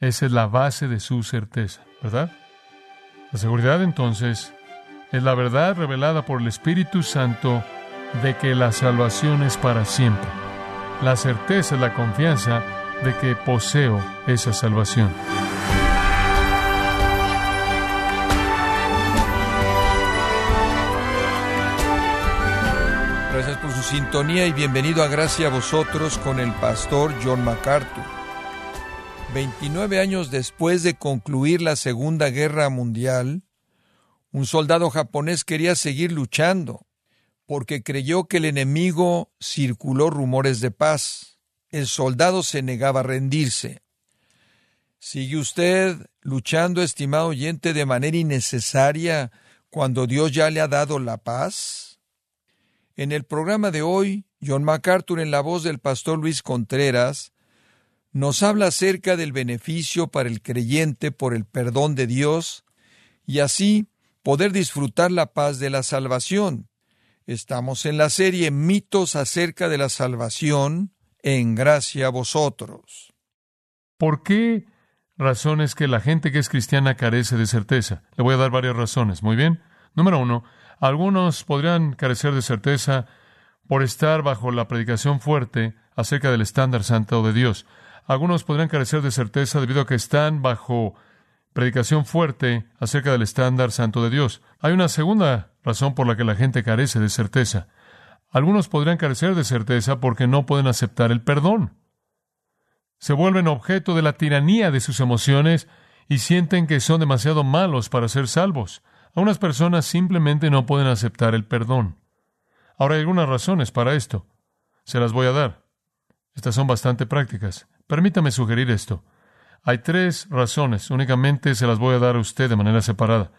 Esa es la base de su certeza, ¿verdad? La seguridad entonces es la verdad revelada por el Espíritu Santo de que la salvación es para siempre. La certeza es la confianza de que poseo esa salvación. Gracias por su sintonía y bienvenido a Gracia a vosotros con el pastor John MacArthur. 29 años después de concluir la Segunda Guerra Mundial, un soldado japonés quería seguir luchando porque creyó que el enemigo circuló rumores de paz. El soldado se negaba a rendirse. ¿Sigue usted luchando, estimado oyente, de manera innecesaria cuando Dios ya le ha dado la paz? En el programa de hoy, John MacArthur, en la voz del pastor Luis Contreras, nos habla acerca del beneficio para el creyente por el perdón de Dios y así poder disfrutar la paz de la salvación. Estamos en la serie Mitos acerca de la salvación en gracia a vosotros. ¿Por qué razones que la gente que es cristiana carece de certeza? Le voy a dar varias razones. Muy bien. Número uno, algunos podrían carecer de certeza por estar bajo la predicación fuerte acerca del estándar santo de Dios. Algunos podrían carecer de certeza debido a que están bajo predicación fuerte acerca del estándar santo de Dios. Hay una segunda razón por la que la gente carece de certeza. Algunos podrían carecer de certeza porque no pueden aceptar el perdón. Se vuelven objeto de la tiranía de sus emociones y sienten que son demasiado malos para ser salvos. Algunas personas simplemente no pueden aceptar el perdón. Ahora hay algunas razones para esto. Se las voy a dar. Estas son bastante prácticas. Permítame sugerir esto. Hay tres razones, únicamente se las voy a dar a usted de manera separada.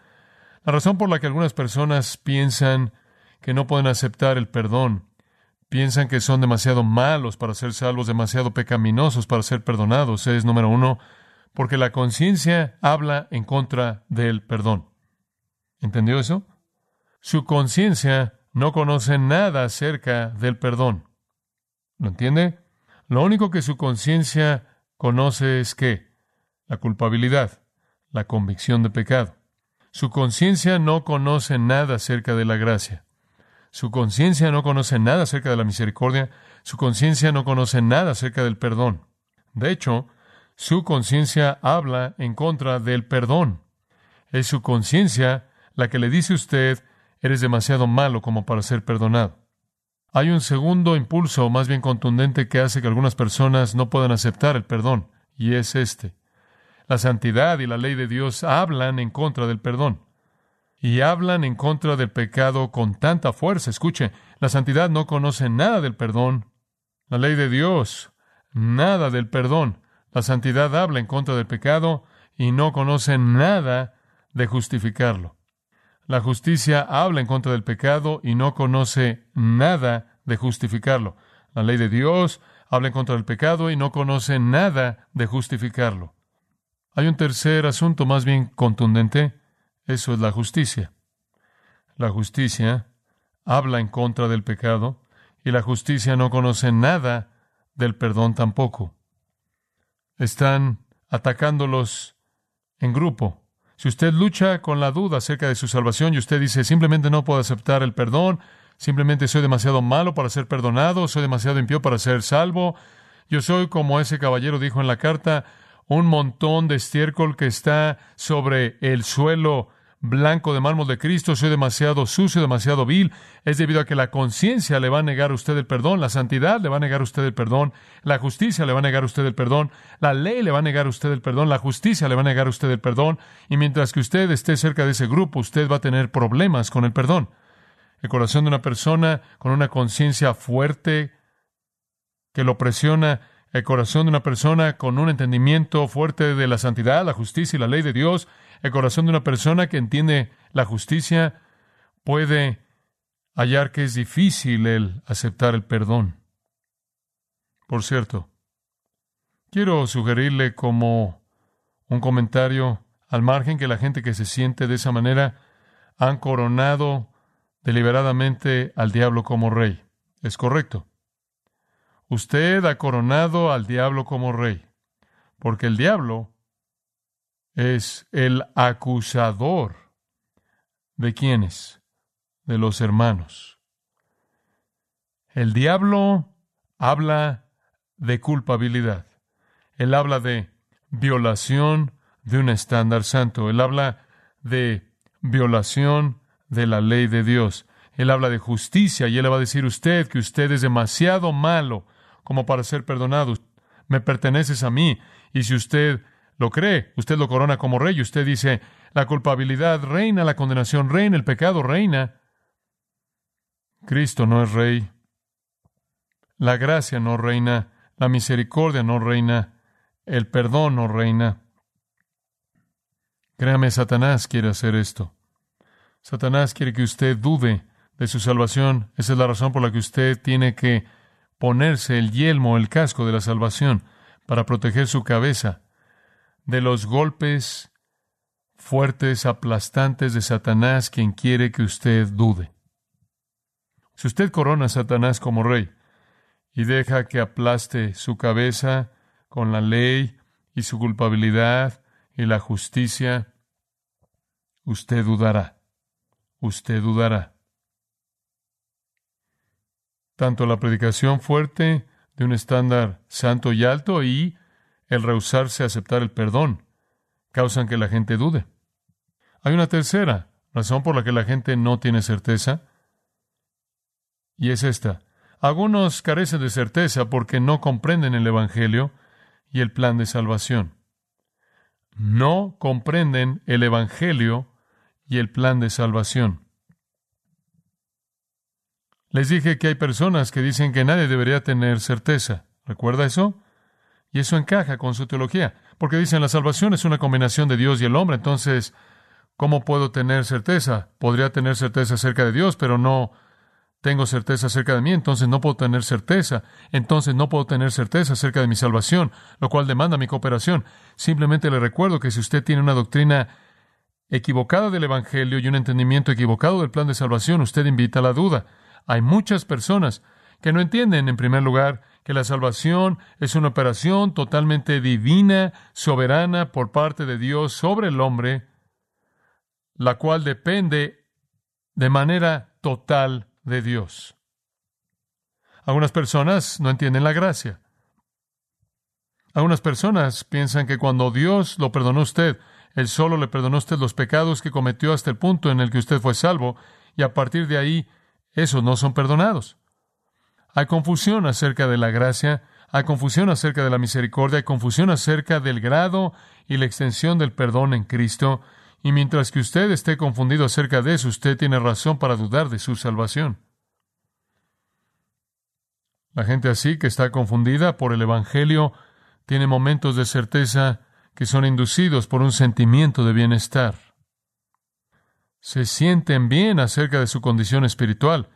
La razón por la que algunas personas piensan que no pueden aceptar el perdón, piensan que son demasiado malos para ser salvos, demasiado pecaminosos para ser perdonados, es número uno, porque la conciencia habla en contra del perdón. ¿Entendió eso? Su conciencia no conoce nada acerca del perdón. ¿Lo entiende? Lo único que su conciencia conoce es que la culpabilidad, la convicción de pecado. Su conciencia no conoce nada acerca de la gracia. Su conciencia no conoce nada acerca de la misericordia. Su conciencia no conoce nada acerca del perdón. De hecho, su conciencia habla en contra del perdón. Es su conciencia la que le dice a usted, eres demasiado malo como para ser perdonado. Hay un segundo impulso más bien contundente que hace que algunas personas no puedan aceptar el perdón, y es este. La santidad y la ley de Dios hablan en contra del perdón. Y hablan en contra del pecado con tanta fuerza. Escuche, la santidad no conoce nada del perdón. La ley de Dios, nada del perdón. La santidad habla en contra del pecado y no conoce nada de justificarlo. La justicia habla en contra del pecado y no conoce nada de justificarlo. La ley de Dios habla en contra del pecado y no conoce nada de justificarlo. Hay un tercer asunto más bien contundente. Eso es la justicia. La justicia habla en contra del pecado y la justicia no conoce nada del perdón tampoco. Están atacándolos en grupo. Si usted lucha con la duda acerca de su salvación y usted dice simplemente no puedo aceptar el perdón, simplemente soy demasiado malo para ser perdonado, soy demasiado impío para ser salvo, yo soy como ese caballero dijo en la carta, un montón de estiércol que está sobre el suelo blanco de mármol de Cristo, soy demasiado sucio, demasiado vil, es debido a que la conciencia le va a negar a usted el perdón, la santidad le va a negar a usted el perdón, la justicia le va a negar a usted el perdón, la ley le va a negar a usted el perdón, la justicia le va a negar a usted el perdón, y mientras que usted esté cerca de ese grupo, usted va a tener problemas con el perdón. El corazón de una persona con una conciencia fuerte que lo presiona el corazón de una persona con un entendimiento fuerte de la santidad, la justicia y la ley de Dios, el corazón de una persona que entiende la justicia, puede hallar que es difícil el aceptar el perdón. Por cierto, quiero sugerirle como un comentario al margen que la gente que se siente de esa manera han coronado deliberadamente al diablo como rey. Es correcto. Usted ha coronado al diablo como rey, porque el diablo es el acusador de quienes? De los hermanos. El diablo habla de culpabilidad. Él habla de violación de un estándar santo. Él habla de violación de la ley de Dios. Él habla de justicia y él le va a decir usted que usted es demasiado malo como para ser perdonado. Me perteneces a mí. Y si usted lo cree, usted lo corona como rey. Usted dice, la culpabilidad reina, la condenación reina, el pecado reina. Cristo no es rey. La gracia no reina, la misericordia no reina, el perdón no reina. Créame, Satanás quiere hacer esto. Satanás quiere que usted dude de su salvación. Esa es la razón por la que usted tiene que ponerse el yelmo, el casco de la salvación, para proteger su cabeza de los golpes fuertes, aplastantes de Satanás, quien quiere que usted dude. Si usted corona a Satanás como rey, y deja que aplaste su cabeza con la ley y su culpabilidad y la justicia, usted dudará, usted dudará. Tanto la predicación fuerte de un estándar santo y alto y el rehusarse a aceptar el perdón causan que la gente dude. Hay una tercera razón por la que la gente no tiene certeza, y es esta. Algunos carecen de certeza porque no comprenden el Evangelio y el plan de salvación. No comprenden el Evangelio y el plan de salvación. Les dije que hay personas que dicen que nadie debería tener certeza. ¿Recuerda eso? Y eso encaja con su teología, porque dicen la salvación es una combinación de Dios y el hombre. Entonces, ¿cómo puedo tener certeza? Podría tener certeza acerca de Dios, pero no tengo certeza acerca de mí, entonces no puedo tener certeza, entonces no puedo tener certeza acerca de mi salvación, lo cual demanda mi cooperación. Simplemente le recuerdo que si usted tiene una doctrina equivocada del Evangelio y un entendimiento equivocado del plan de salvación, usted invita a la duda. Hay muchas personas que no entienden, en primer lugar, que la salvación es una operación totalmente divina, soberana por parte de Dios sobre el hombre, la cual depende de manera total de Dios. Algunas personas no entienden la gracia. Algunas personas piensan que cuando Dios lo perdonó a usted, Él solo le perdonó a usted los pecados que cometió hasta el punto en el que usted fue salvo, y a partir de ahí, esos no son perdonados. Hay confusión acerca de la gracia, hay confusión acerca de la misericordia, hay confusión acerca del grado y la extensión del perdón en Cristo, y mientras que usted esté confundido acerca de eso, usted tiene razón para dudar de su salvación. La gente así que está confundida por el Evangelio tiene momentos de certeza que son inducidos por un sentimiento de bienestar. Se sienten bien acerca de su condición espiritual.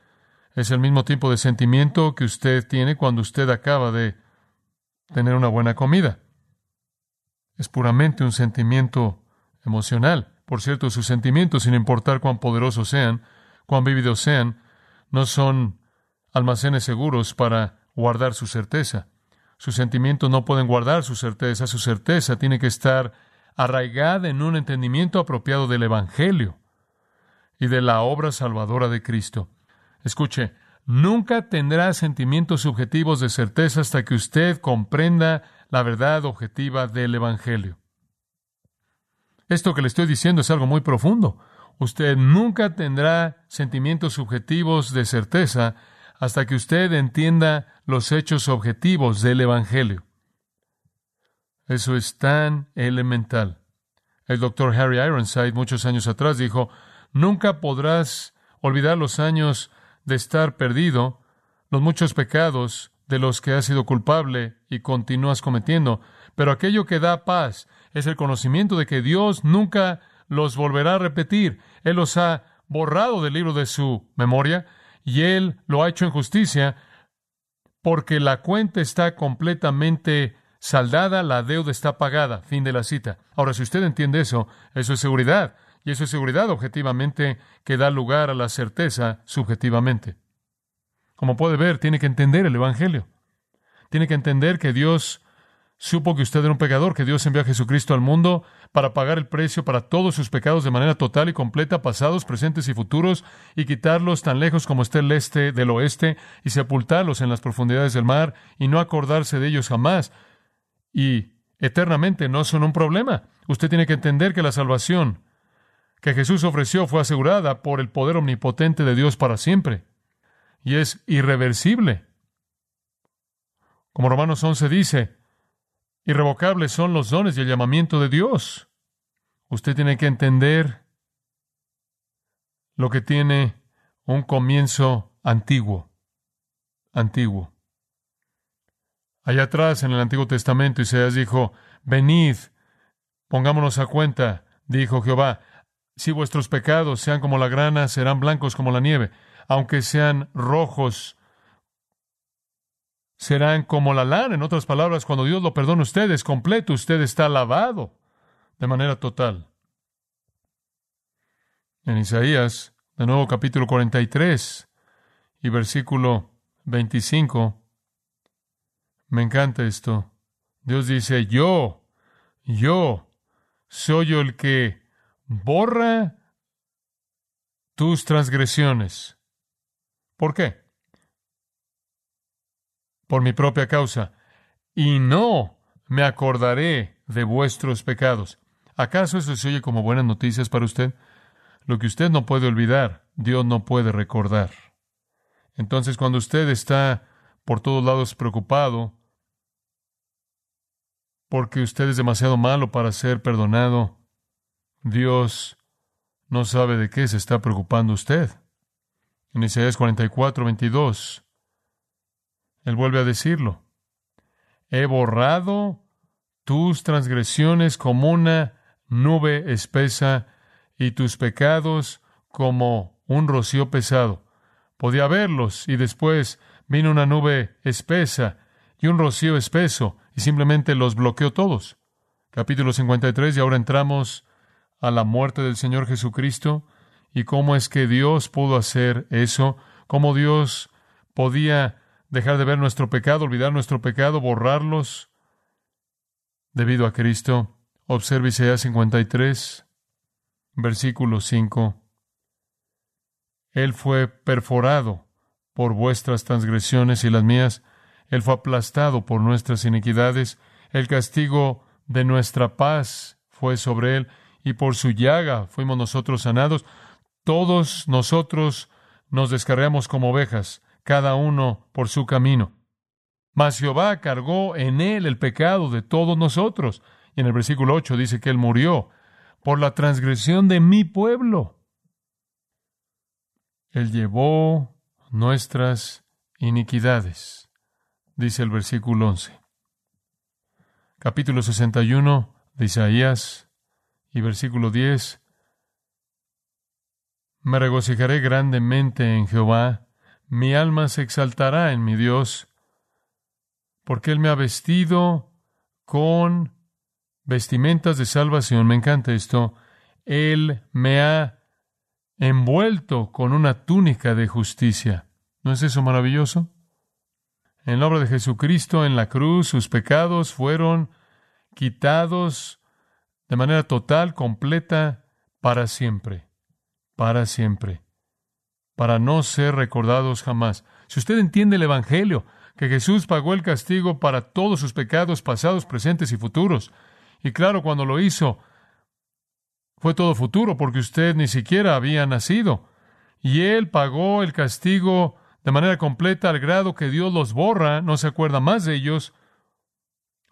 Es el mismo tipo de sentimiento que usted tiene cuando usted acaba de tener una buena comida. Es puramente un sentimiento emocional. Por cierto, sus sentimientos, sin importar cuán poderosos sean, cuán vívidos sean, no son almacenes seguros para guardar su certeza. Sus sentimientos no pueden guardar su certeza. Su certeza tiene que estar arraigada en un entendimiento apropiado del Evangelio y de la obra salvadora de Cristo. Escuche, nunca tendrá sentimientos subjetivos de certeza hasta que usted comprenda la verdad objetiva del Evangelio. Esto que le estoy diciendo es algo muy profundo. Usted nunca tendrá sentimientos subjetivos de certeza hasta que usted entienda los hechos objetivos del Evangelio. Eso es tan elemental. El doctor Harry Ironside muchos años atrás dijo, nunca podrás olvidar los años de estar perdido, los muchos pecados de los que has sido culpable y continúas cometiendo, pero aquello que da paz es el conocimiento de que Dios nunca los volverá a repetir. Él los ha borrado del libro de su memoria y Él lo ha hecho en justicia porque la cuenta está completamente saldada, la deuda está pagada. Fin de la cita. Ahora, si usted entiende eso, eso es seguridad. Y eso es seguridad objetivamente que da lugar a la certeza subjetivamente. Como puede ver, tiene que entender el Evangelio. Tiene que entender que Dios supo que usted era un pecador, que Dios envió a Jesucristo al mundo para pagar el precio para todos sus pecados de manera total y completa, pasados, presentes y futuros, y quitarlos tan lejos como esté el este del oeste, y sepultarlos en las profundidades del mar, y no acordarse de ellos jamás. Y eternamente no son un problema. Usted tiene que entender que la salvación que Jesús ofreció fue asegurada por el poder omnipotente de Dios para siempre. Y es irreversible. Como Romanos 11 dice, irrevocables son los dones y el llamamiento de Dios. Usted tiene que entender lo que tiene un comienzo antiguo, antiguo. Allá atrás en el Antiguo Testamento Isaías dijo, venid, pongámonos a cuenta, dijo Jehová, si vuestros pecados sean como la grana, serán blancos como la nieve, aunque sean rojos, serán como la lana. En otras palabras, cuando Dios lo perdona a usted, es completo, usted está lavado de manera total. En Isaías, de nuevo capítulo 43 y versículo 25, me encanta esto. Dios dice, yo, yo soy el que borra tus transgresiones. ¿Por qué? Por mi propia causa. Y no me acordaré de vuestros pecados. ¿Acaso eso se oye como buenas noticias para usted? Lo que usted no puede olvidar, Dios no puede recordar. Entonces, cuando usted está por todos lados preocupado, porque usted es demasiado malo para ser perdonado. Dios no sabe de qué se está preocupando usted. En Isaías 44, 22, Él vuelve a decirlo. He borrado tus transgresiones como una nube espesa y tus pecados como un rocío pesado. Podía verlos y después vino una nube espesa y un rocío espeso y simplemente los bloqueó todos. Capítulo 53 y ahora entramos a la muerte del Señor Jesucristo. Y cómo es que Dios pudo hacer eso, cómo Dios podía dejar de ver nuestro pecado, olvidar nuestro pecado, borrarlos debido a Cristo. Observe Isaías 53, versículo 5. Él fue perforado por vuestras transgresiones y las mías, él fue aplastado por nuestras iniquidades, el castigo de nuestra paz fue sobre Él, y por su llaga fuimos nosotros sanados. Todos nosotros nos descargamos como ovejas, cada uno por su camino. Mas Jehová cargó en Él el pecado de todos nosotros. Y en el versículo 8 dice que Él murió por la transgresión de mi pueblo. Él llevó nuestras iniquidades dice el versículo 11. Capítulo 61 de Isaías y versículo 10. Me regocijaré grandemente en Jehová, mi alma se exaltará en mi Dios, porque Él me ha vestido con vestimentas de salvación. Me encanta esto. Él me ha envuelto con una túnica de justicia. ¿No es eso maravilloso? En la obra de Jesucristo en la cruz, sus pecados fueron quitados de manera total, completa, para siempre, para siempre, para no ser recordados jamás. Si usted entiende el Evangelio, que Jesús pagó el castigo para todos sus pecados pasados, presentes y futuros, y claro, cuando lo hizo, fue todo futuro, porque usted ni siquiera había nacido, y Él pagó el castigo de manera completa al grado que Dios los borra, no se acuerda más de ellos.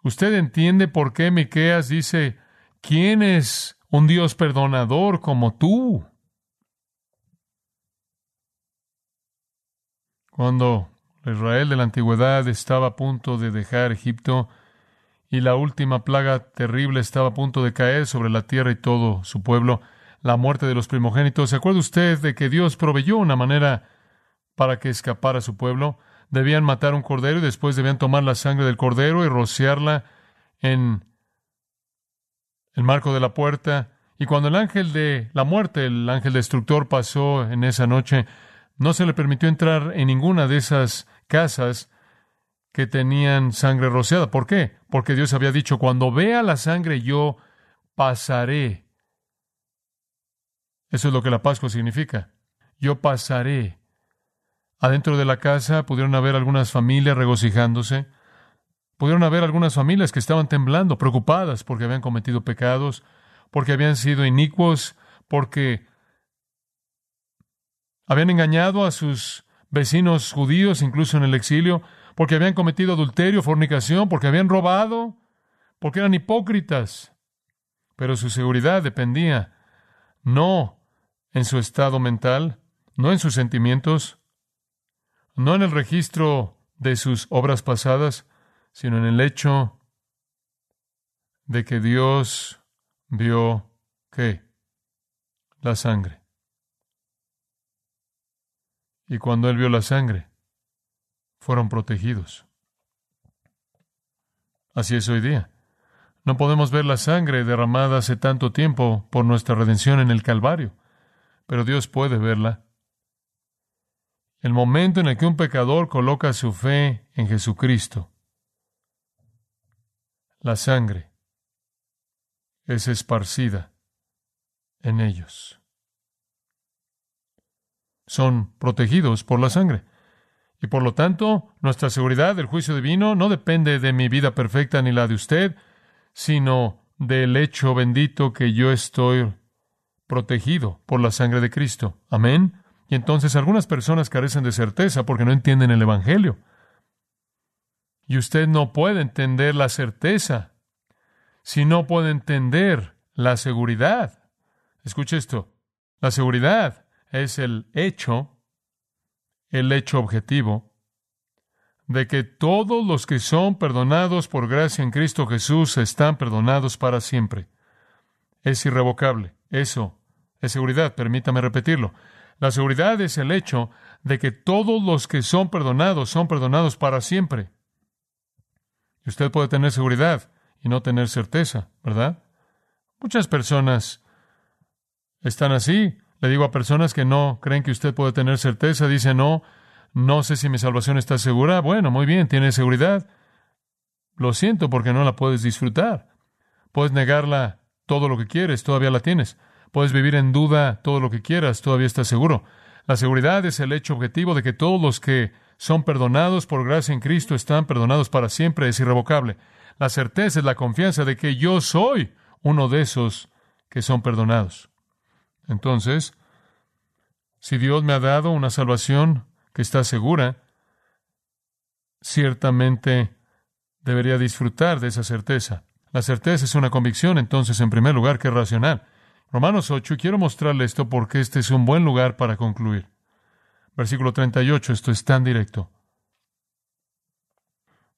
Usted entiende por qué Miqueas dice, ¿quién es un Dios perdonador como tú? Cuando Israel de la antigüedad estaba a punto de dejar Egipto y la última plaga terrible estaba a punto de caer sobre la tierra y todo su pueblo, la muerte de los primogénitos, ¿se acuerda usted de que Dios proveyó una manera para que escapara su pueblo. Debían matar un cordero y después debían tomar la sangre del cordero y rociarla en el marco de la puerta. Y cuando el ángel de la muerte, el ángel destructor, pasó en esa noche, no se le permitió entrar en ninguna de esas casas que tenían sangre rociada. ¿Por qué? Porque Dios había dicho, cuando vea la sangre yo pasaré. Eso es lo que la Pascua significa. Yo pasaré. Adentro de la casa pudieron haber algunas familias regocijándose. Pudieron haber algunas familias que estaban temblando, preocupadas porque habían cometido pecados, porque habían sido inicuos, porque habían engañado a sus vecinos judíos, incluso en el exilio, porque habían cometido adulterio, fornicación, porque habían robado, porque eran hipócritas. Pero su seguridad dependía no en su estado mental, no en sus sentimientos, no en el registro de sus obras pasadas, sino en el hecho de que Dios vio qué? La sangre. Y cuando él vio la sangre, fueron protegidos. Así es hoy día. No podemos ver la sangre derramada hace tanto tiempo por nuestra redención en el Calvario, pero Dios puede verla. El momento en el que un pecador coloca su fe en Jesucristo, la sangre es esparcida en ellos. Son protegidos por la sangre. Y por lo tanto, nuestra seguridad del juicio divino no depende de mi vida perfecta ni la de usted, sino del hecho bendito que yo estoy protegido por la sangre de Cristo. Amén. Y entonces algunas personas carecen de certeza porque no entienden el Evangelio. Y usted no puede entender la certeza si no puede entender la seguridad. Escuche esto. La seguridad es el hecho el hecho objetivo de que todos los que son perdonados por gracia en Cristo Jesús están perdonados para siempre. Es irrevocable. Eso es seguridad. Permítame repetirlo. La seguridad es el hecho de que todos los que son perdonados son perdonados para siempre. Usted puede tener seguridad y no tener certeza, ¿verdad? Muchas personas están así. Le digo a personas que no creen que usted puede tener certeza, dice no, no sé si mi salvación está segura. Bueno, muy bien, tiene seguridad. Lo siento porque no la puedes disfrutar. Puedes negarla todo lo que quieres, todavía la tienes. Puedes vivir en duda todo lo que quieras, todavía estás seguro. La seguridad es el hecho objetivo de que todos los que son perdonados por gracia en Cristo están perdonados para siempre, es irrevocable. La certeza es la confianza de que yo soy uno de esos que son perdonados. Entonces, si Dios me ha dado una salvación que está segura, ciertamente debería disfrutar de esa certeza. La certeza es una convicción, entonces, en primer lugar, que es racional. Romanos 8, y quiero mostrarle esto porque este es un buen lugar para concluir. Versículo 38, esto es tan directo.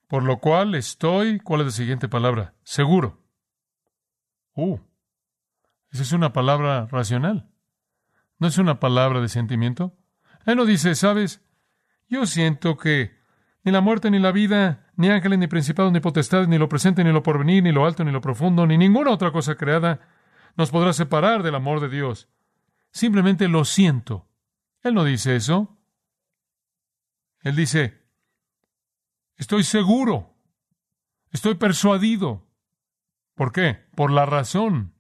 Por lo cual estoy, ¿cuál es la siguiente palabra? Seguro. Uh, esa es una palabra racional. ¿No es una palabra de sentimiento? Él no dice, ¿sabes? Yo siento que ni la muerte, ni la vida, ni ángeles, ni principados, ni potestades, ni lo presente, ni lo porvenir, ni lo alto, ni lo profundo, ni ninguna otra cosa creada nos podrá separar del amor de Dios. Simplemente lo siento. Él no dice eso. Él dice, estoy seguro, estoy persuadido. ¿Por qué? Por la razón.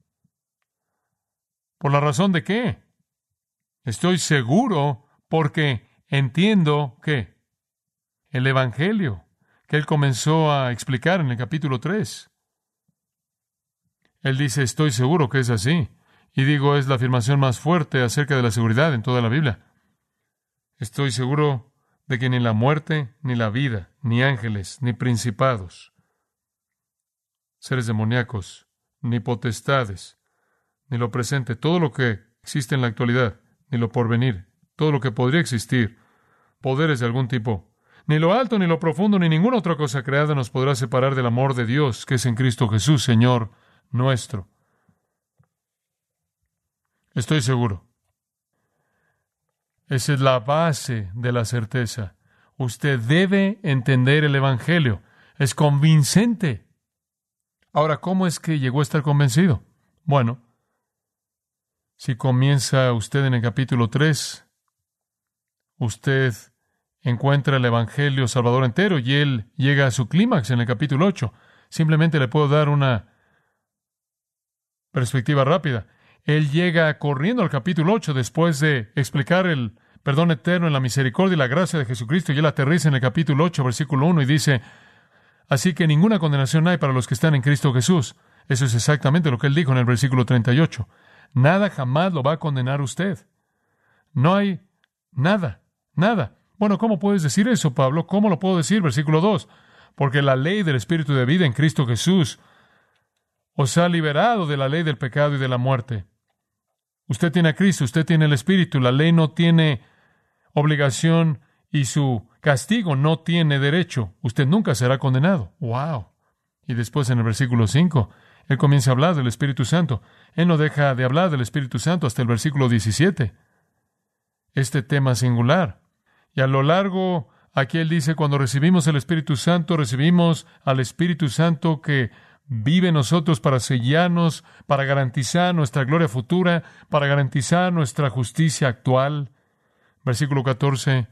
¿Por la razón de qué? Estoy seguro porque entiendo que el Evangelio que él comenzó a explicar en el capítulo 3. Él dice, estoy seguro que es así. Y digo, es la afirmación más fuerte acerca de la seguridad en toda la Biblia. Estoy seguro de que ni la muerte, ni la vida, ni ángeles, ni principados, seres demoníacos, ni potestades, ni lo presente, todo lo que existe en la actualidad, ni lo porvenir, todo lo que podría existir, poderes de algún tipo, ni lo alto, ni lo profundo, ni ninguna otra cosa creada nos podrá separar del amor de Dios, que es en Cristo Jesús, Señor nuestro. Estoy seguro. Esa es la base de la certeza. Usted debe entender el Evangelio. Es convincente. Ahora, ¿cómo es que llegó a estar convencido? Bueno, si comienza usted en el capítulo 3, usted encuentra el Evangelio Salvador entero y él llega a su clímax en el capítulo 8. Simplemente le puedo dar una perspectiva rápida. Él llega corriendo al capítulo 8 después de explicar el perdón eterno en la misericordia y la gracia de Jesucristo y él aterriza en el capítulo 8, versículo 1 y dice, así que ninguna condenación hay para los que están en Cristo Jesús. Eso es exactamente lo que él dijo en el versículo 38. Nada jamás lo va a condenar usted. No hay nada, nada. Bueno, ¿cómo puedes decir eso, Pablo? ¿Cómo lo puedo decir? Versículo 2. Porque la ley del Espíritu de vida en Cristo Jesús os ha liberado de la ley del pecado y de la muerte. Usted tiene a Cristo, usted tiene el Espíritu, la ley no tiene obligación y su castigo no tiene derecho. Usted nunca será condenado. ¡Wow! Y después en el versículo 5, él comienza a hablar del Espíritu Santo. Él no deja de hablar del Espíritu Santo hasta el versículo 17. Este tema singular. Y a lo largo, aquí él dice, cuando recibimos el Espíritu Santo, recibimos al Espíritu Santo que vive en nosotros para sellarnos, para garantizar nuestra gloria futura, para garantizar nuestra justicia actual. Versículo 14.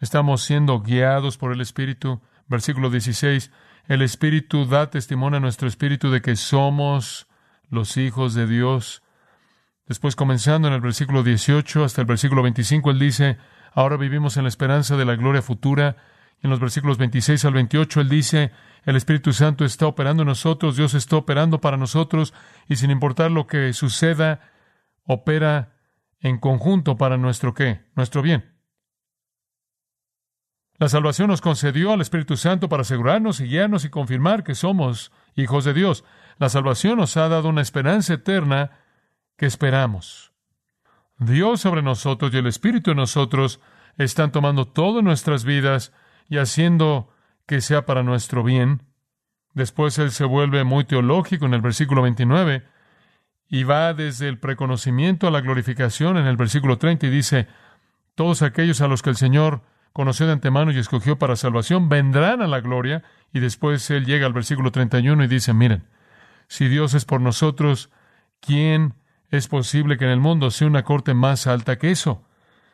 Estamos siendo guiados por el Espíritu. Versículo 16. El Espíritu da testimonio a nuestro Espíritu de que somos los hijos de Dios. Después, comenzando en el versículo 18 hasta el versículo 25, él dice, ahora vivimos en la esperanza de la gloria futura. En los versículos 26 al 28, él dice, el Espíritu Santo está operando en nosotros, Dios está operando para nosotros, y sin importar lo que suceda, opera en conjunto para nuestro qué, nuestro bien. La salvación nos concedió al Espíritu Santo para asegurarnos y guiarnos y confirmar que somos hijos de Dios. La salvación nos ha dado una esperanza eterna que esperamos. Dios sobre nosotros y el Espíritu en nosotros están tomando todas nuestras vidas y haciendo que sea para nuestro bien. Después Él se vuelve muy teológico en el versículo 29 y va desde el preconocimiento a la glorificación en el versículo 30 y dice, todos aquellos a los que el Señor conoció de antemano y escogió para salvación, vendrán a la gloria. Y después él llega al versículo 31 y dice, miren, si Dios es por nosotros, ¿quién es posible que en el mundo sea una corte más alta que eso?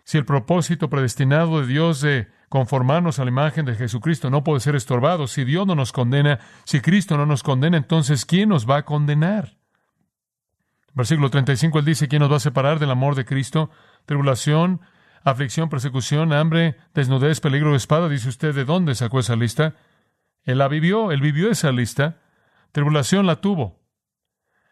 Si el propósito predestinado de Dios de conformarnos a la imagen de Jesucristo no puede ser estorbado, si Dios no nos condena, si Cristo no nos condena, entonces ¿quién nos va a condenar? Versículo 35, él dice, ¿quién nos va a separar del amor de Cristo? Tribulación, aflicción, persecución, hambre, desnudez, peligro de espada. Dice usted, ¿de dónde sacó esa lista? Él la vivió, él vivió esa lista. Tribulación la tuvo.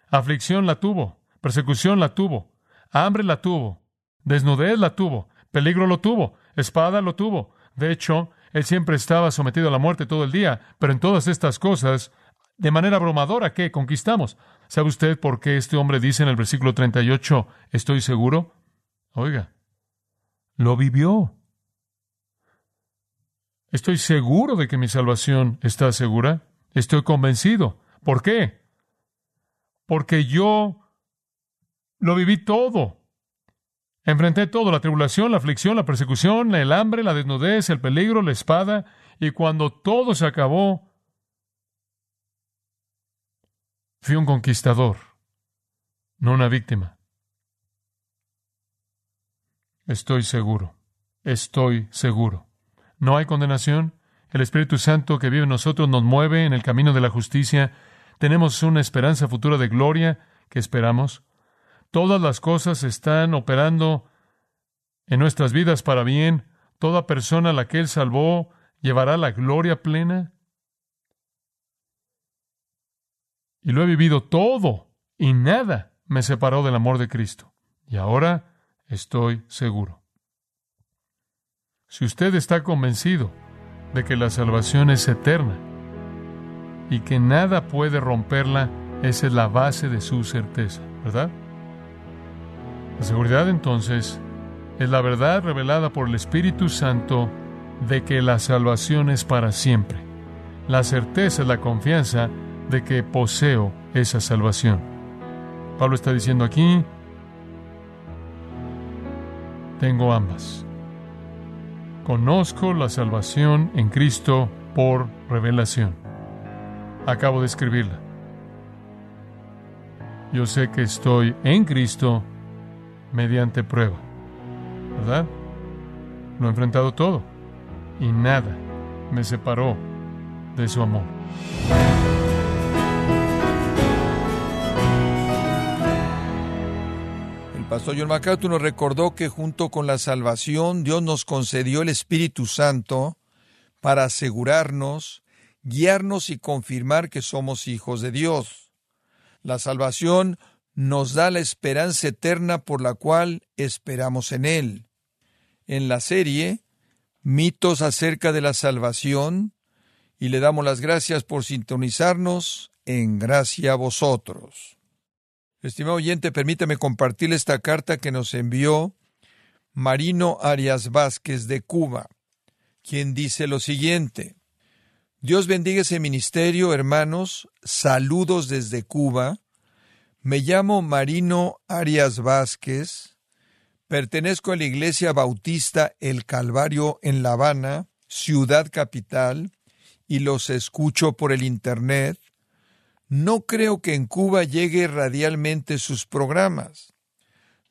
Aflicción la tuvo. Persecución la tuvo. Hambre la tuvo. Desnudez la tuvo. Peligro lo tuvo. Espada lo tuvo. De hecho, él siempre estaba sometido a la muerte todo el día, pero en todas estas cosas, de manera abrumadora, ¿qué conquistamos? ¿Sabe usted por qué este hombre dice en el versículo 38, estoy seguro? Oiga, lo vivió. Estoy seguro de que mi salvación está segura. Estoy convencido. ¿Por qué? Porque yo lo viví todo. Enfrenté todo, la tribulación, la aflicción, la persecución, el hambre, la desnudez, el peligro, la espada, y cuando todo se acabó, fui un conquistador, no una víctima. Estoy seguro, estoy seguro. No hay condenación. El Espíritu Santo que vive en nosotros nos mueve en el camino de la justicia. Tenemos una esperanza futura de gloria que esperamos. Todas las cosas están operando en nuestras vidas para bien. Toda persona a la que Él salvó llevará la gloria plena. Y lo he vivido todo y nada me separó del amor de Cristo. Y ahora estoy seguro. Si usted está convencido de que la salvación es eterna y que nada puede romperla, esa es la base de su certeza, ¿verdad? La seguridad entonces es la verdad revelada por el Espíritu Santo de que la salvación es para siempre. La certeza es la confianza de que poseo esa salvación. Pablo está diciendo aquí, tengo ambas. Conozco la salvación en Cristo por revelación. Acabo de escribirla. Yo sé que estoy en Cristo mediante prueba. ¿Verdad? Lo he enfrentado todo. y nada me separó de su amor. El pastor John MacArthur nos recordó que junto con la salvación Dios nos concedió el Espíritu Santo para asegurarnos, guiarnos y confirmar que somos hijos de Dios. La salvación nos da la esperanza eterna por la cual esperamos en Él. En la serie Mitos acerca de la salvación, y le damos las gracias por sintonizarnos en gracia a vosotros. Estimado oyente, permítame compartir esta carta que nos envió Marino Arias Vázquez de Cuba, quien dice lo siguiente. Dios bendiga ese ministerio, hermanos, saludos desde Cuba. Me llamo Marino Arias Vázquez, pertenezco a la Iglesia Bautista El Calvario en La Habana, ciudad capital, y los escucho por el Internet. No creo que en Cuba llegue radialmente sus programas.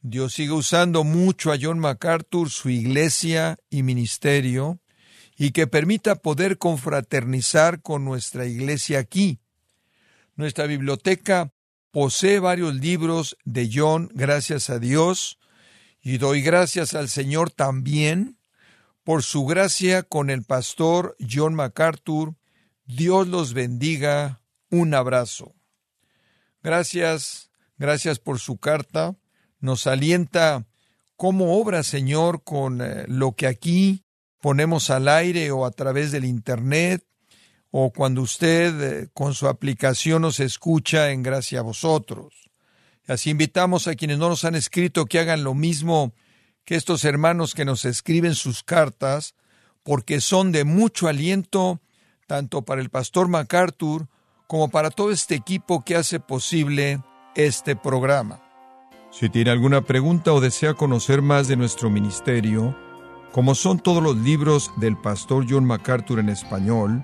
Dios sigue usando mucho a John MacArthur, su iglesia y ministerio, y que permita poder confraternizar con nuestra iglesia aquí. Nuestra biblioteca Posee varios libros de John, gracias a Dios, y doy gracias al Señor también por su gracia con el pastor John MacArthur. Dios los bendiga. Un abrazo. Gracias, gracias por su carta. Nos alienta cómo obra, Señor, con eh, lo que aquí ponemos al aire o a través del Internet o cuando usted eh, con su aplicación nos escucha en gracia a vosotros. Así invitamos a quienes no nos han escrito que hagan lo mismo que estos hermanos que nos escriben sus cartas, porque son de mucho aliento tanto para el pastor MacArthur como para todo este equipo que hace posible este programa. Si tiene alguna pregunta o desea conocer más de nuestro ministerio, como son todos los libros del pastor John MacArthur en español,